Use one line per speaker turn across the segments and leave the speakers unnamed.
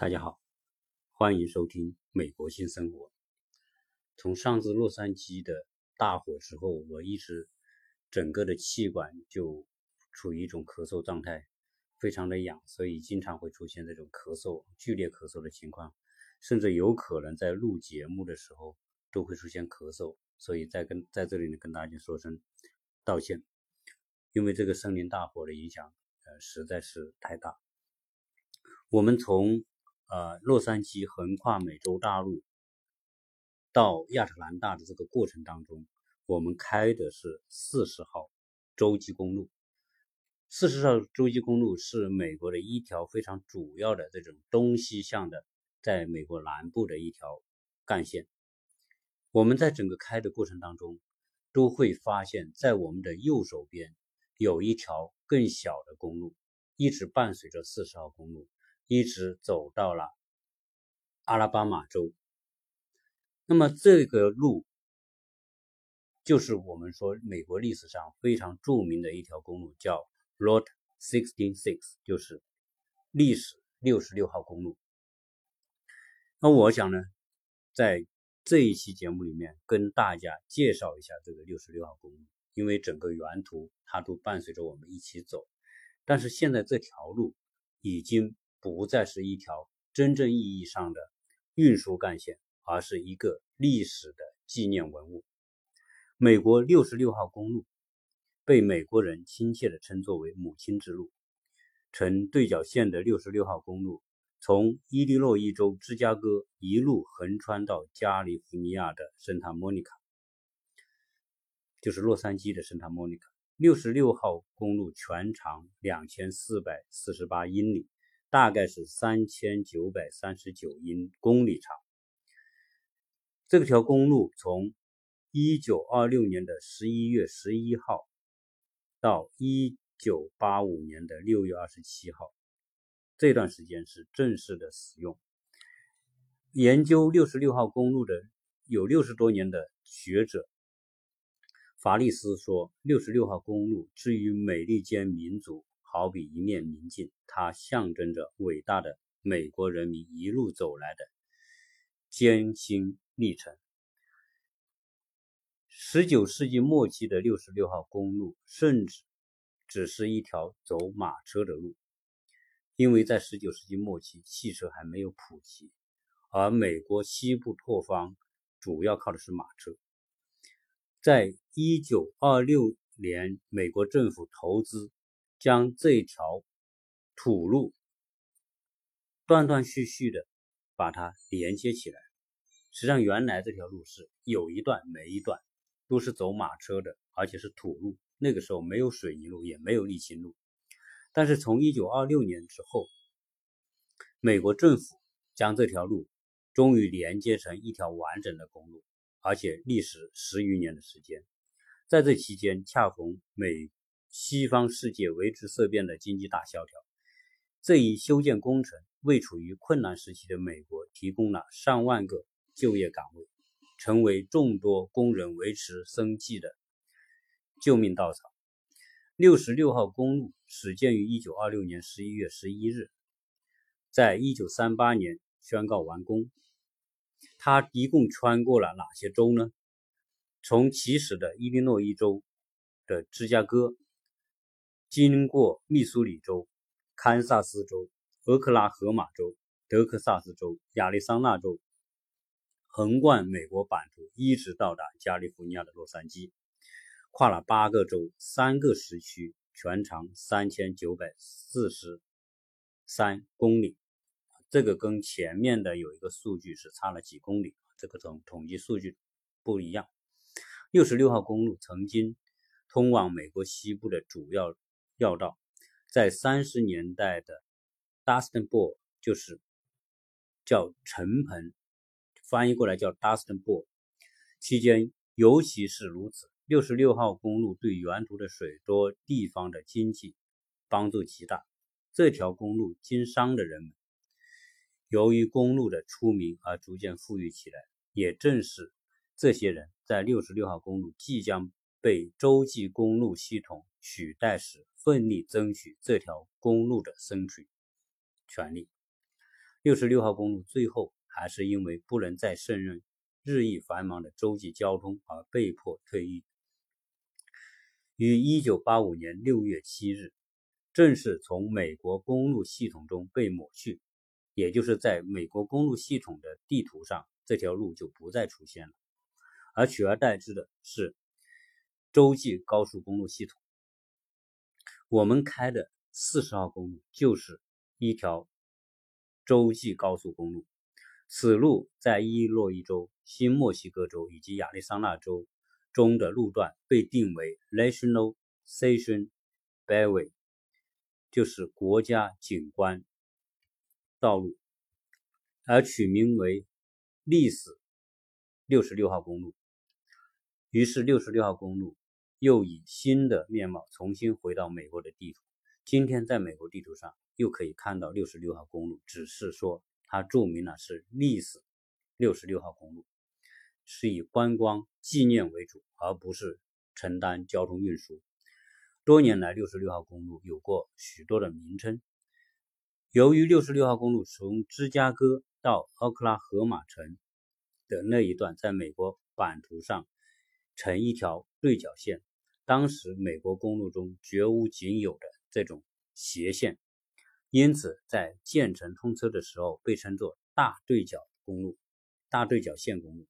大家好，欢迎收听《美国新生活》。从上次洛杉矶的大火之后，我一直整个的气管就处于一种咳嗽状态，非常的痒，所以经常会出现这种咳嗽、剧烈咳嗽的情况，甚至有可能在录节目的时候都会出现咳嗽。所以在跟在这里呢，跟大家说声道歉，因为这个森林大火的影响，呃，实在是太大。我们从呃，洛杉矶横跨美洲大陆到亚特兰大的这个过程当中，我们开的是四十号洲际公路。四十号洲际公路是美国的一条非常主要的这种东西向的，在美国南部的一条干线。我们在整个开的过程当中，都会发现，在我们的右手边有一条更小的公路，一直伴随着四十号公路。一直走到了阿拉巴马州，那么这个路就是我们说美国历史上非常著名的一条公路，叫 Route Sixty Six，就是历史六十六号公路。那我想呢，在这一期节目里面跟大家介绍一下这个六十六号公路，因为整个原图它都伴随着我们一起走，但是现在这条路已经。不再是一条真正意义上的运输干线，而是一个历史的纪念文物。美国六十六号公路被美国人亲切地称作为“母亲之路”。呈对角线的六十六号公路，从伊利诺伊州芝加哥一路横穿到加利福尼亚的圣塔莫尼卡，就是洛杉矶的圣塔莫尼卡。六十六号公路全长两千四百四十八英里。大概是三千九百三十九英公里长。这条公路从一九二六年的十一月十一号到一九八五年的六月二十七号，这段时间是正式的使用。研究六十六号公路的有六十多年的学者法利斯说：“六十六号公路之于美利坚民族。”好比一面明镜，它象征着伟大的美国人民一路走来的艰辛历程。十九世纪末期的六十六号公路，甚至只是一条走马车的路，因为在十九世纪末期，汽车还没有普及，而美国西部拓荒主要靠的是马车。在一九二六年，美国政府投资。将这条土路断断续续的把它连接起来。实际上，原来这条路是有一段没一段，都是走马车的，而且是土路。那个时候没有水泥路，也没有沥青路。但是从1926年之后，美国政府将这条路终于连接成一条完整的公路，而且历时十余年的时间。在这期间，恰逢美。西方世界为之色变的经济大萧条，这一修建工程为处于困难时期的美国提供了上万个就业岗位，成为众多工人维持生计的救命稻草。六十六号公路始建于一九二六年十一月十一日，在一九三八年宣告完工。它一共穿过了哪些州呢？从起始的伊利诺伊州的芝加哥。经过密苏里州、堪萨斯州、俄克拉荷马州、德克萨斯州、亚利桑那州，横贯美国版图，一直到达加利福尼亚的洛杉矶，跨了八个州、三个时区，全长三千九百四十三公里。这个跟前面的有一个数据是差了几公里，这个统统计数据不一样。六十六号公路曾经通往美国西部的主要。要道在三十年代的 Dustin Ball 就是叫陈鹏，翻译过来叫 Dustin Ball 期间，尤其是如此。六十六号公路对沿途的水多地方的经济帮助极大。这条公路经商的人们，由于公路的出名而逐渐富裕起来。也正是这些人在六十六号公路即将被洲际公路系统取代时。奋力争取这条公路的生存权利。六十六号公路最后还是因为不能再胜任日益繁忙的洲际交通而被迫退役。于一九八五年六月七日，正式从美国公路系统中被抹去，也就是在美国公路系统的地图上，这条路就不再出现了，而取而代之的是洲际高速公路系统。我们开的四十号公路就是一条洲际高速公路，此路在伊洛伊州、新墨西哥州以及亚利桑那州。中的路段被定为 National Station Byway，就是国家景观道路，而取名为历史六十六号公路。于是，六十六号公路又以新的面貌重新回到美国的地图。今天，在美国地图上又可以看到六十六号公路，只是说它注明了是历史六十六号公路。是以观光纪念为主，而不是承担交通运输。多年来，六十六号公路有过许多的名称。由于六十六号公路从芝加哥到奥克拉荷马城的那一段，在美国版图上呈一条对角线，当时美国公路中绝无仅有的这种斜线，因此在建成通车的时候被称作大对角公路、大对角线公路。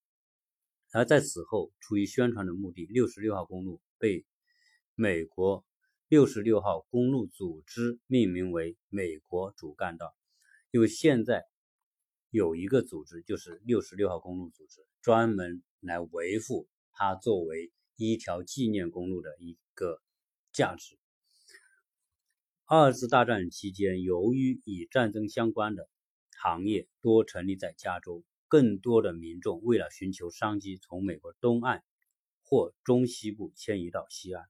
而在此后，出于宣传的目的，六十六号公路被美国六十六号公路组织命名为美国主干道。因为现在有一个组织，就是六十六号公路组织，专门来维护它作为一条纪念公路的一个价值。二次大战期间，由于与战争相关的行业多成立在加州。更多的民众为了寻求商机，从美国东岸或中西部迁移到西岸。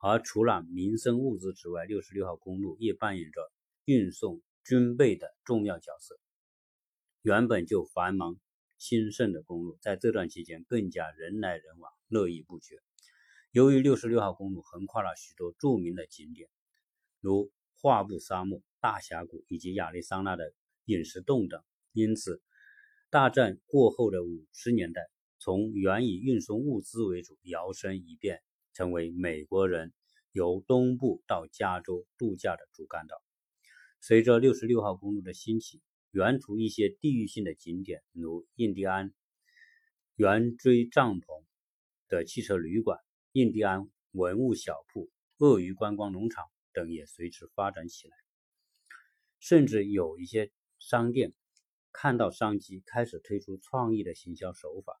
而除了民生物资之外，六十六号公路也扮演着运送军备的重要角色。原本就繁忙兴盛的公路，在这段期间更加人来人往，络绎不绝。由于六十六号公路横跨了许多著名的景点，如画布沙漠、大峡谷以及亚利桑那的陨石洞等，因此。大战过后的五十年代，从原以运送物资为主，摇身一变成为美国人由东部到加州度假的主干道。随着六十六号公路的兴起，沿途一些地域性的景点，如印第安圆锥帐篷的汽车旅馆、印第安文物小铺、鳄鱼观光农场等也随之发展起来，甚至有一些商店。看到商机，开始推出创意的行销手法。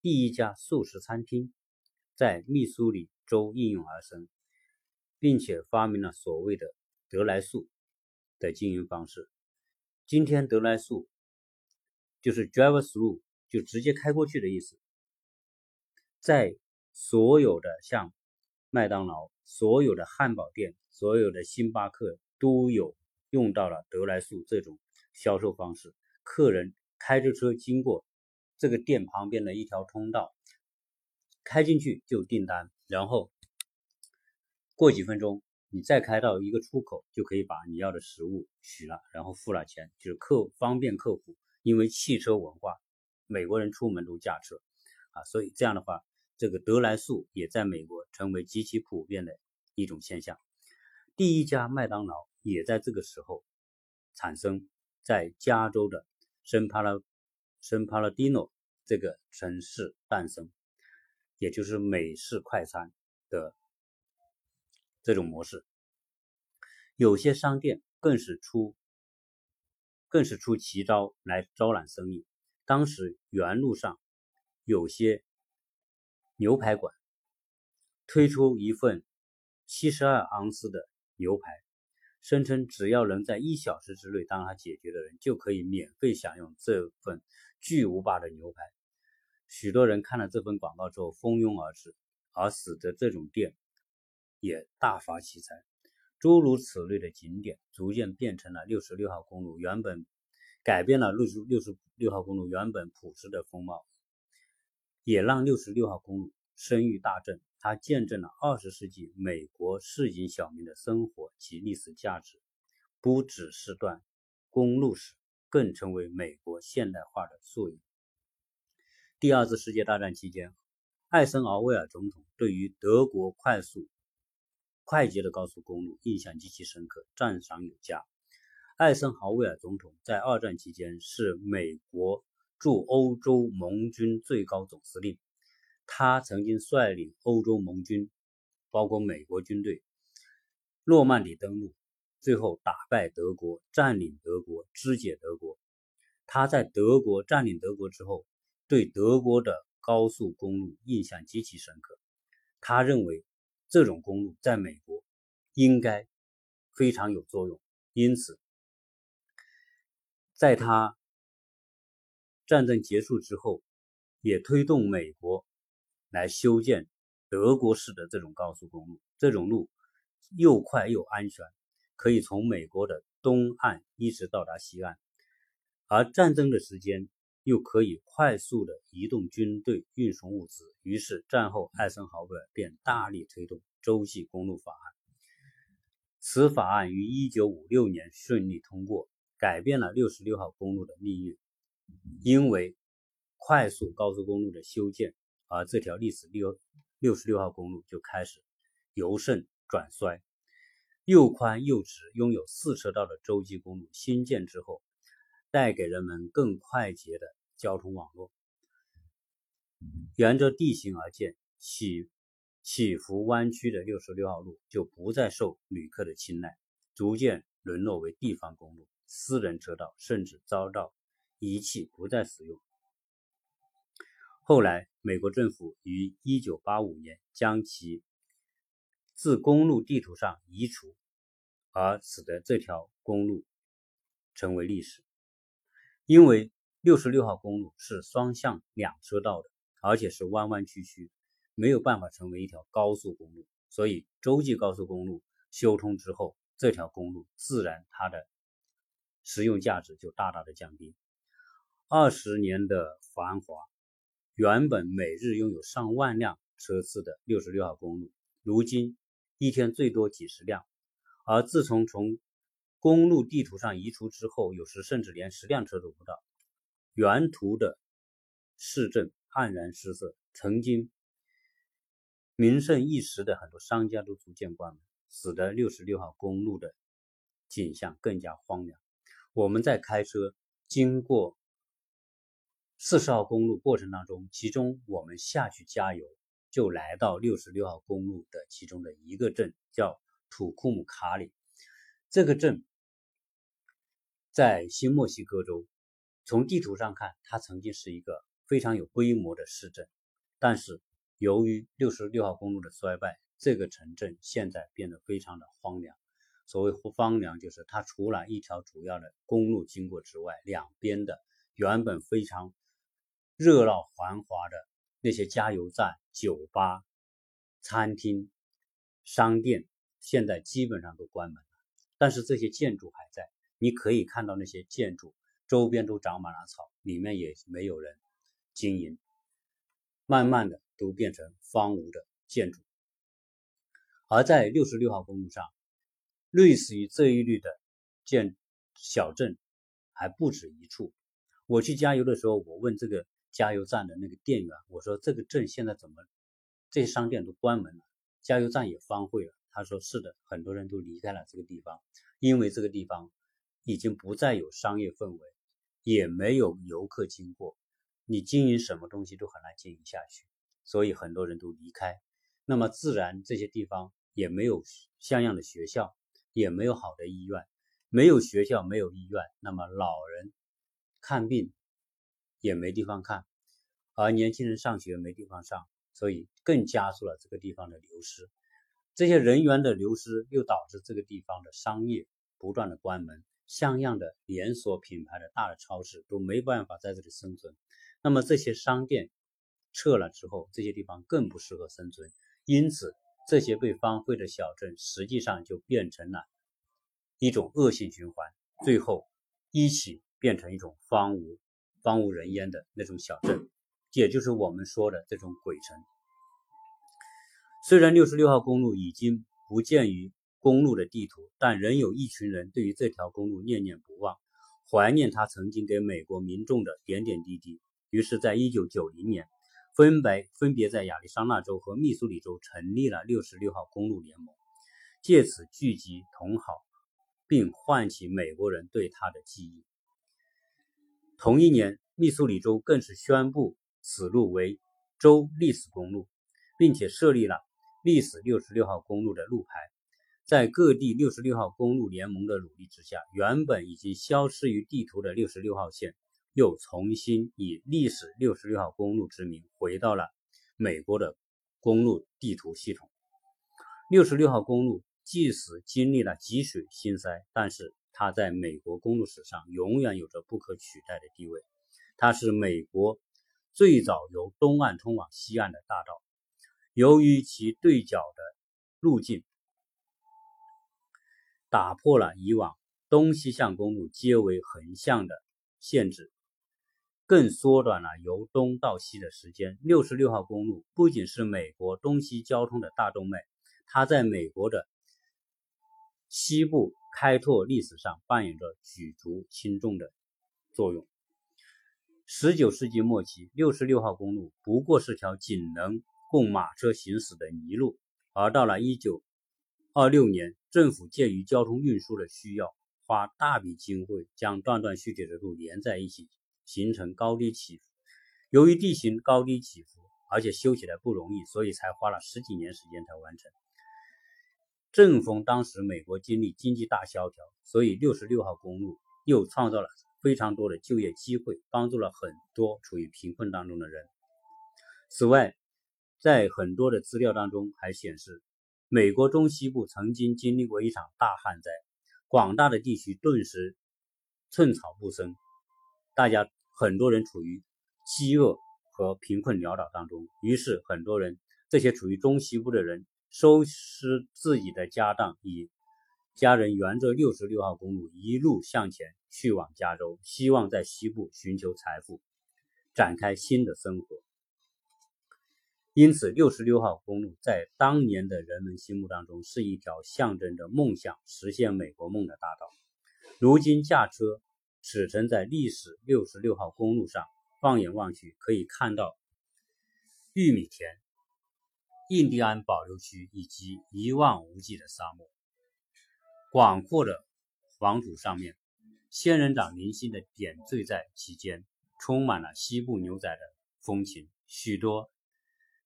第一家素食餐厅在密苏里州应运而生，并且发明了所谓的“德来素”的经营方式。今天，德来素就是 drive through，就直接开过去的意思。在所有的像麦当劳、所有的汉堡店、所有的星巴克都有用到了德来速这种销售方式。客人开着车经过这个店旁边的一条通道，开进去就订单，然后过几分钟你再开到一个出口，就可以把你要的食物取了，然后付了钱，就是客方便客户。因为汽车文化，美国人出门都驾车啊，所以这样的话，这个德来速也在美国成为极其普遍的一种现象。第一家麦当劳也在这个时候产生在加州的。圣帕拉圣帕拉蒂诺这个城市诞生，也就是美式快餐的这种模式。有些商店更是出更是出奇招来招揽生意。当时原路上有些牛排馆推出一份七十二盎司的牛排。声称只要能在一小时之内帮他解决的人，就可以免费享用这份巨无霸的牛排。许多人看了这份广告之后蜂拥而至，而使得这种店也大发其财。诸如此类的景点逐渐变成了六十六号公路原本改变了六十六十六号公路原本朴实的风貌，也让六十六号公路声誉大振。它见证了二十世纪美国市井小民的生活及历史价值，不只是段公路史，更成为美国现代化的缩影。第二次世界大战期间，艾森豪威尔总统对于德国快速、快捷的高速公路印象极其深刻，赞赏有加。艾森豪威尔总统在二战期间是美国驻欧洲盟军最高总司令，他曾经率领欧洲盟军，包括美国军队，诺曼底登陆，最后打败德国，占领德国，肢解德国。他在德国占领德国之后。对德国的高速公路印象极其深刻，他认为这种公路在美国应该非常有作用，因此，在他战争结束之后，也推动美国来修建德国式的这种高速公路。这种路又快又安全，可以从美国的东岸一直到达西岸，而战争的时间。又可以快速的移动军队、运送物资。于是战后，艾森豪威尔便大力推动洲际公路法案。此法案于1956年顺利通过，改变了66号公路的命运。因为快速高速公路的修建，而这条历史六66号公路就开始由盛转衰。又宽又直、拥有四车道的洲际公路新建之后。带给人们更快捷的交通网络。沿着地形而建、起起伏弯曲的六十六号路就不再受旅客的青睐，逐渐沦落为地方公路、私人车道，甚至遭到仪器，不再使用。后来，美国政府于一九八五年将其自公路地图上移除，而使得这条公路成为历史。因为六十六号公路是双向两车道的，而且是弯弯曲曲，没有办法成为一条高速公路，所以洲际高速公路修通之后，这条公路自然它的实用价值就大大的降低。二十年的繁华，原本每日拥有上万辆车次的六十六号公路，如今一天最多几十辆，而自从从公路地图上移除之后，有时甚至连十辆车都不到。原图的市镇黯然失色，曾经名盛一时的很多商家都逐渐关门，使得六十六号公路的景象更加荒凉。我们在开车经过四十号公路过程当中，其中我们下去加油，就来到六十六号公路的其中的一个镇，叫土库姆卡里。这个镇。在新墨西哥州，从地图上看，它曾经是一个非常有规模的市镇。但是，由于六十六号公路的衰败，这个城镇现在变得非常的荒凉。所谓荒凉，就是它除了一条主要的公路经过之外，两边的原本非常热闹繁华的那些加油站、酒吧、餐厅、商店，现在基本上都关门了。但是这些建筑还在。你可以看到那些建筑周边都长满了草，里面也没有人经营，慢慢的都变成荒芜的建筑。而在六十六号公路上，类似于这一类的建小镇还不止一处。我去加油的时候，我问这个加油站的那个店员，我说这个镇现在怎么这些商店都关门了，加油站也荒废了？他说是的，很多人都离开了这个地方，因为这个地方。已经不再有商业氛围，也没有游客经过，你经营什么东西都很难经营下去，所以很多人都离开。那么自然这些地方也没有像样的学校，也没有好的医院，没有学校，没有医院，那么老人看病也没地方看，而年轻人上学没地方上，所以更加速了这个地方的流失。这些人员的流失又导致这个地方的商业不断的关门。像样的连锁品牌的大的超市都没办法在这里生存，那么这些商店撤了之后，这些地方更不适合生存，因此这些被荒废的小镇实际上就变成了一种恶性循环，最后一起变成一种荒芜、荒无人烟的那种小镇，也就是我们说的这种鬼城。虽然六十六号公路已经不见于。公路的地图，但仍有一群人对于这条公路念念不忘。怀念他曾经给美国民众的点点滴滴。于是，在一九九零年，分别分别在亚利桑那州和密苏里州成立了六十六号公路联盟，借此聚集同好，并唤起美国人对他的记忆。同一年，密苏里州更是宣布此路为州历史公路，并且设立了历史六十六号公路的路牌。在各地六十六号公路联盟的努力之下，原本已经消失于地图的六十六号线。又重新以历史六十六号公路之名回到了美国的公路地图系统。六十六号公路即使经历了积水兴塞，但是它在美国公路史上永远有着不可取代的地位。它是美国最早由东岸通往西岸的大道。由于其对角的路径，打破了以往东西向公路皆为横向的限制。更缩短了由东到西的时间。六十六号公路不仅是美国东西交通的大动脉，它在美国的西部开拓历史上扮演着举足轻重的作用。十九世纪末期，六十六号公路不过是条仅能供马车行驶的泥路，而到了一九二六年，政府鉴于交通运输的需要，花大笔经费将断断续续的路连在一起。形成高低起伏，由于地形高低起伏，而且修起来不容易，所以才花了十几年时间才完成。正逢当时美国经历经济大萧条，所以六十六号公路又创造了非常多的就业机会，帮助了很多处于贫困当中的人。此外，在很多的资料当中还显示，美国中西部曾经经历过一场大旱灾，广大的地区顿时寸草不生。大家很多人处于饥饿和贫困潦倒当中，于是很多人，这些处于中西部的人，收拾自己的家当，以家人沿着六十六号公路一路向前去往加州，希望在西部寻求财富，展开新的生活。因此，六十六号公路在当年的人们心目当中是一条象征着梦想、实现美国梦的大道。如今驾车。驶乘在历史六十六号公路上，放眼望去，可以看到玉米田、印第安保留区以及一望无际的沙漠。广阔的黄土上面，仙人掌零星的点缀在其间，充满了西部牛仔的风情。许多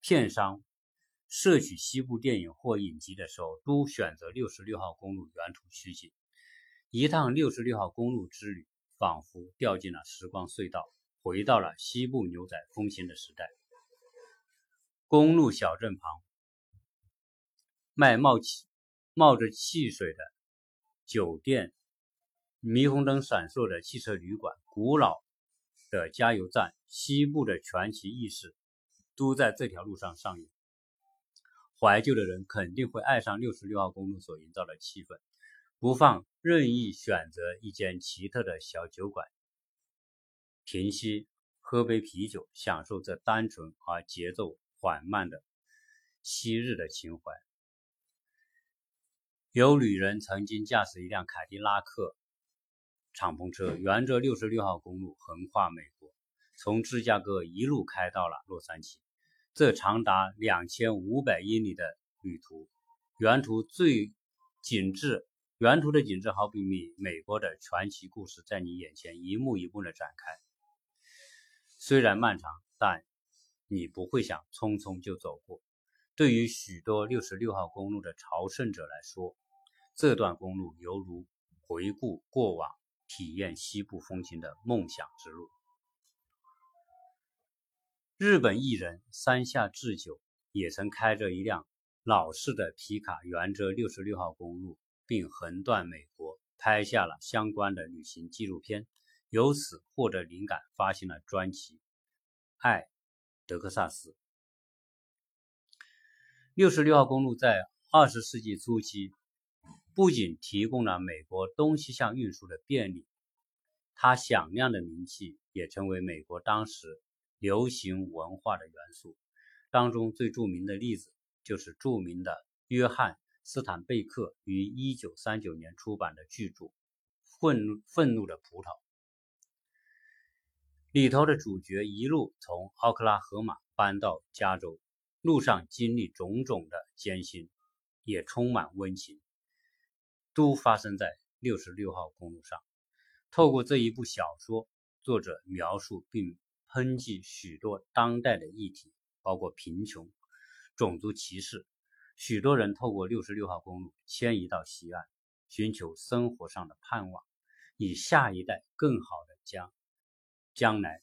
片商摄取西部电影或影集的时候，都选择六十六号公路原途取景。一趟六十六号公路之旅。仿佛掉进了时光隧道，回到了西部牛仔风行的时代。公路小镇旁，卖冒气、冒着汽水的酒店，霓虹灯闪烁的汽车旅馆，古老的加油站，西部的传奇轶事，都在这条路上上演。怀旧的人肯定会爱上六十六号公路所营造的气氛。不妨任意选择一间奇特的小酒馆，停息，喝杯啤酒，享受这单纯而节奏缓慢的昔日的情怀。有旅人曾经驾驶一辆凯迪拉克敞篷车，沿着六十六号公路横跨美国，从芝加哥一路开到了洛杉矶。这长达两千五百英里的旅途，沿途最景致。沿途的景致好比美美国的传奇故事，在你眼前一幕一幕的展开。虽然漫长，但你不会想匆匆就走过。对于许多六十六号公路的朝圣者来说，这段公路犹如回顾过往、体验西部风情的梦想之路。日本艺人山下智久也曾开着一辆老式的皮卡，沿着六十六号公路。并横断美国，拍下了相关的旅行纪录片，由此获得灵感，发行了专辑《爱德克萨斯》。六十六号公路在二十世纪初期不仅提供了美国东西向运输的便利，它响亮的名气也成为美国当时流行文化的元素。当中最著名的例子就是著名的约翰。斯坦贝克于一九三九年出版的巨著《愤怒愤怒的葡萄》，里头的主角一路从奥克拉荷马搬到加州，路上经历种种的艰辛，也充满温情，都发生在六十六号公路上。透过这一部小说，作者描述并抨击许多当代的议题，包括贫穷、种族歧视。许多人透过六十六号公路迁移到西岸，寻求生活上的盼望，以下一代更好的将将来。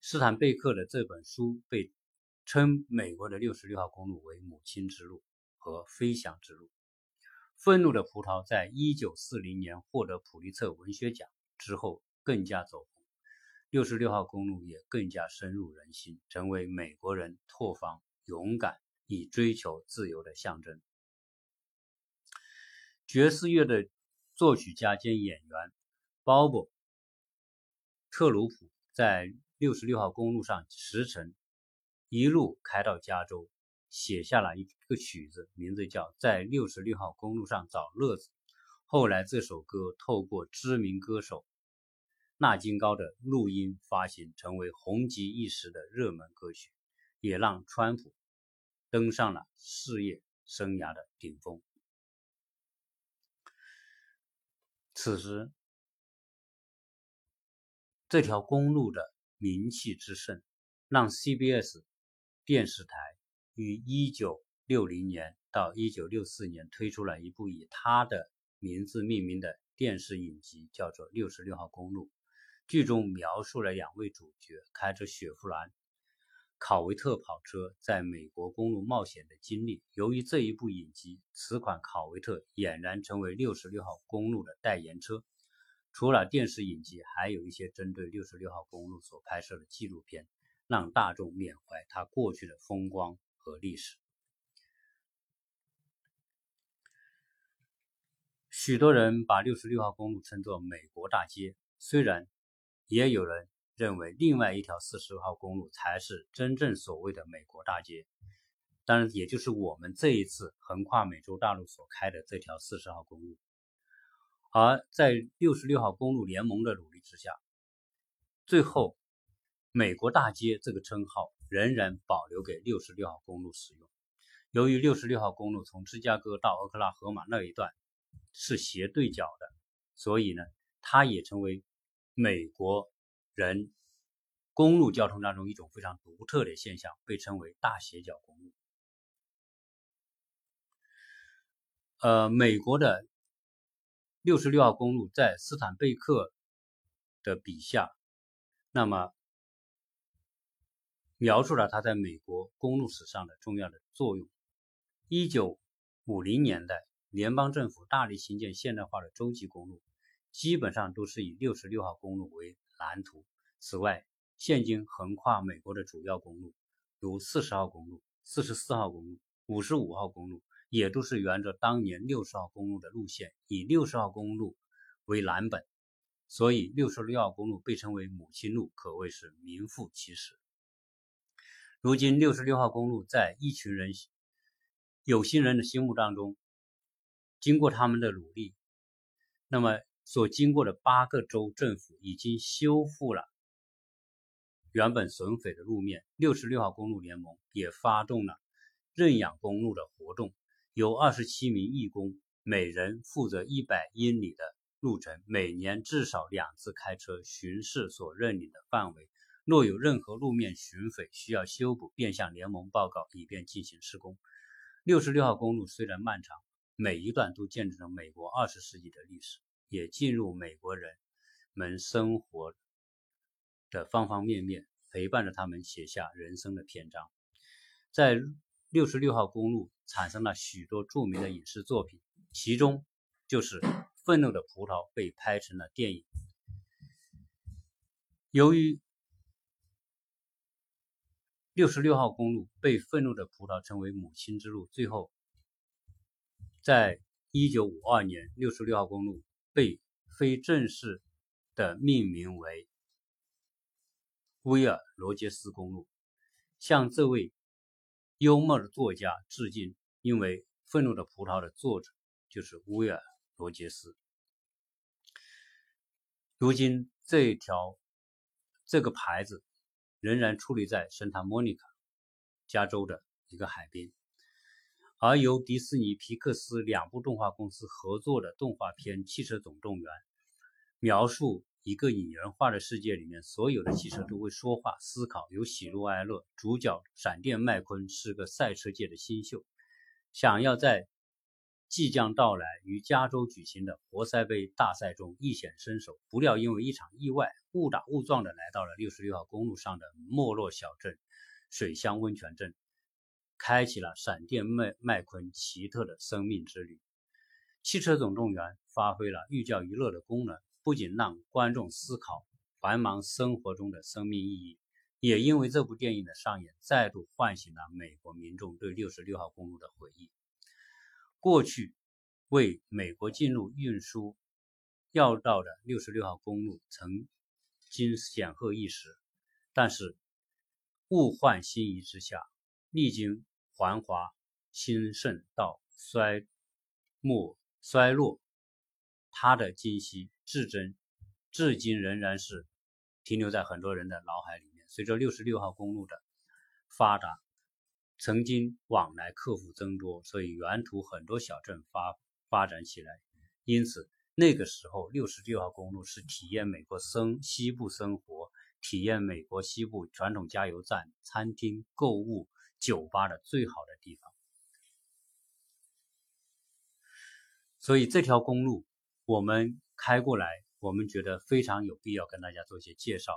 斯坦贝克的这本书被称美国的六十六号公路为“母亲之路”和“飞翔之路”。愤怒的葡萄在一九四零年获得普利策文学奖之后更加走红，六十六号公路也更加深入人心，成为美国人拓荒、勇敢以追求自由的象征。爵士乐的作曲家兼演员鲍勃·特鲁普在六十六号公路上驰骋，一路开到加州。写下了一个曲子，名字叫《在六十六号公路上找乐子》。后来，这首歌透过知名歌手纳金高的录音发行，成为红极一时的热门歌曲，也让川普登上了事业生涯的顶峰。此时，这条公路的名气之盛，让 CBS 电视台。于一九六零年到一九六四年推出了一部以他的名字命名的电视影集，叫做《六十六号公路》。剧中描述了两位主角开着雪佛兰考维特跑车在美国公路冒险的经历。由于这一部影集，此款考维特俨然成为六十六号公路的代言车。除了电视影集，还有一些针对六十六号公路所拍摄的纪录片，让大众缅怀它过去的风光。和历史，许多人把六十六号公路称作“美国大街”，虽然也有人认为另外一条四十号公路才是真正所谓的“美国大街”，当然，也就是我们这一次横跨美洲大陆所开的这条四十号公路。而在六十六号公路联盟的努力之下，最后“美国大街”这个称号。仍然保留给六十六号公路使用。由于六十六号公路从芝加哥到俄克拉荷马那一段是斜对角的，所以呢，它也成为美国人公路交通当中一种非常独特的现象，被称为大斜角公路。呃，美国的六十六号公路在斯坦贝克的笔下，那么。描述了它在美国公路史上的重要的作用。一九五零年代，联邦政府大力兴建现代化的洲际公路，基本上都是以六十六号公路为蓝图。此外，现今横跨美国的主要公路，如四十号公路、四十四号公路、五十五号公路，也都是沿着当年六十号公路的路线，以六十号公路为蓝本。所以，六十六号公路被称为“母亲路”，可谓是名副其实。如今，六十六号公路在一群人、有心人的心目当中，经过他们的努力，那么所经过的八个州政府已经修复了原本损毁的路面。六十六号公路联盟也发动了认养公路的活动，有二十七名义工，每人负责一百英里的路程，每年至少两次开车巡视所认领的范围。若有任何路面巡匪需要修补，便向联盟报告，以便进行施工。六十六号公路虽然漫长，每一段都见证着美国二十世纪的历史，也进入美国人们生活的方方面面，陪伴着他们写下人生的篇章。在六十六号公路产生了许多著名的影视作品，其中就是《愤怒的葡萄》被拍成了电影。由于六十六号公路被愤怒的葡萄称为“母亲之路”。最后，在一九五二年，六十六号公路被非正式的命名为威尔罗杰斯公路，向这位幽默的作家致敬。因为《愤怒的葡萄》的作者就是威尔罗杰斯。如今这条这个牌子仍然矗立在圣塔莫尼卡，加州的一个海边。而由迪士尼、皮克斯两部动画公司合作的动画片《汽车总动员》，描述一个拟人化的世界里面，所有的汽车都会说话、思考，有喜怒哀乐。主角闪电麦昆是个赛车界的新秀，想要在即将到来于加州举行的活塞杯大赛中一显身手，不料因为一场意外，误打误撞的来到了六十六号公路上的没落小镇水乡温泉镇。开启了闪电麦麦昆奇特的生命之旅。汽车总动员发挥了寓教于乐的功能，不仅让观众思考繁忙生活中的生命意义，也因为这部电影的上演，再度唤醒了美国民众对六十六号公路的回忆。过去为美国进入运输要道的六十六号公路曾经显赫一时，但是物换星移之下，历经。繁华兴盛到衰没衰落，它的今昔至真，至今仍然是停留在很多人的脑海里面。随着六十六号公路的发达，曾经往来客户增多，所以沿途很多小镇发发展起来。因此，那个时候六十六号公路是体验美国生西部生活，体验美国西部传统加油站、餐厅、购物。酒吧的最好的地方，所以这条公路我们开过来，我们觉得非常有必要跟大家做一些介绍。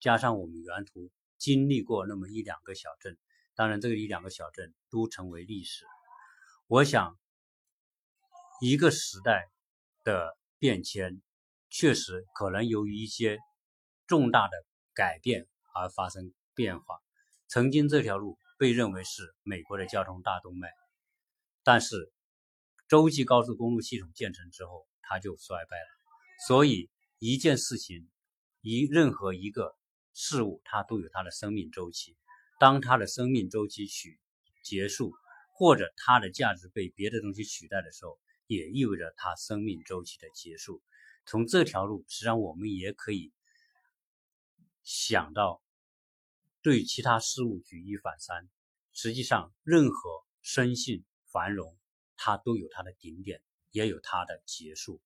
加上我们沿途经历过那么一两个小镇，当然这个一两个小镇都成为历史。我想，一个时代的变迁，确实可能由于一些重大的改变而发生变化。曾经这条路。被认为是美国的交通大动脉，但是洲际高速公路系统建成之后，它就衰败了。所以一件事情，一任何一个事物，它都有它的生命周期。当它的生命周期取结束，或者它的价值被别的东西取代的时候，也意味着它生命周期的结束。从这条路，实际上我们也可以想到。对其他事物举一反三，实际上任何生性繁荣，它都有它的顶点，也有它的结束。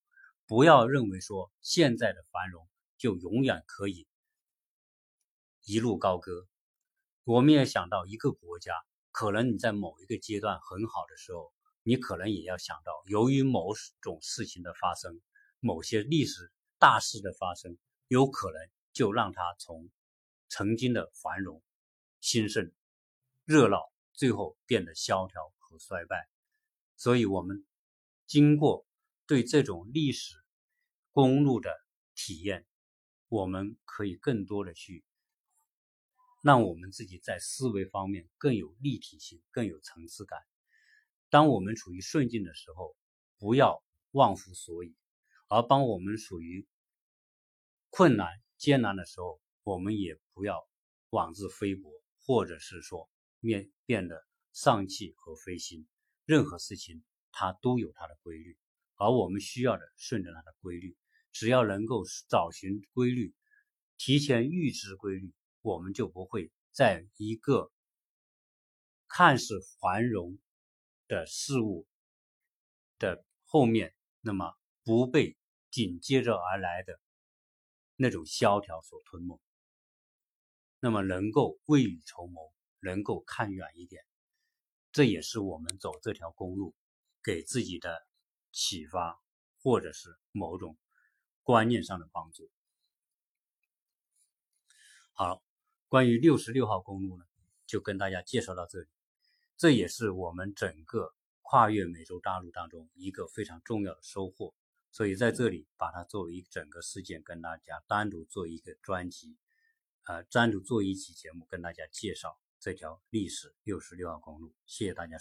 不要认为说现在的繁荣就永远可以一路高歌。我们也想到一个国家，可能你在某一个阶段很好的时候，你可能也要想到，由于某种事情的发生，某些历史大事的发生，有可能就让它从。曾经的繁荣、兴盛、热闹，最后变得萧条和衰败。所以，我们经过对这种历史公路的体验，我们可以更多的去让我们自己在思维方面更有立体性、更有层次感。当我们处于顺境的时候，不要忘乎所以；而当我们属于困难、艰难的时候，我们也不要妄自菲薄，或者是说面变得丧气和灰心。任何事情它都有它的规律，而我们需要的顺着它的规律。只要能够找寻规律，提前预知规律，我们就不会在一个看似繁荣的事物的后面，那么不被紧接着而来的那种萧条所吞没。那么能够未雨绸缪，能够看远一点，这也是我们走这条公路给自己的启发，或者是某种观念上的帮助。好，关于六十六号公路呢，就跟大家介绍到这里。这也是我们整个跨越美洲大陆当中一个非常重要的收获，所以在这里把它作为一整个事件跟大家单独做一个专辑。呃，单独做一期节目跟大家介绍这条历史六十六号公路。谢谢大家收。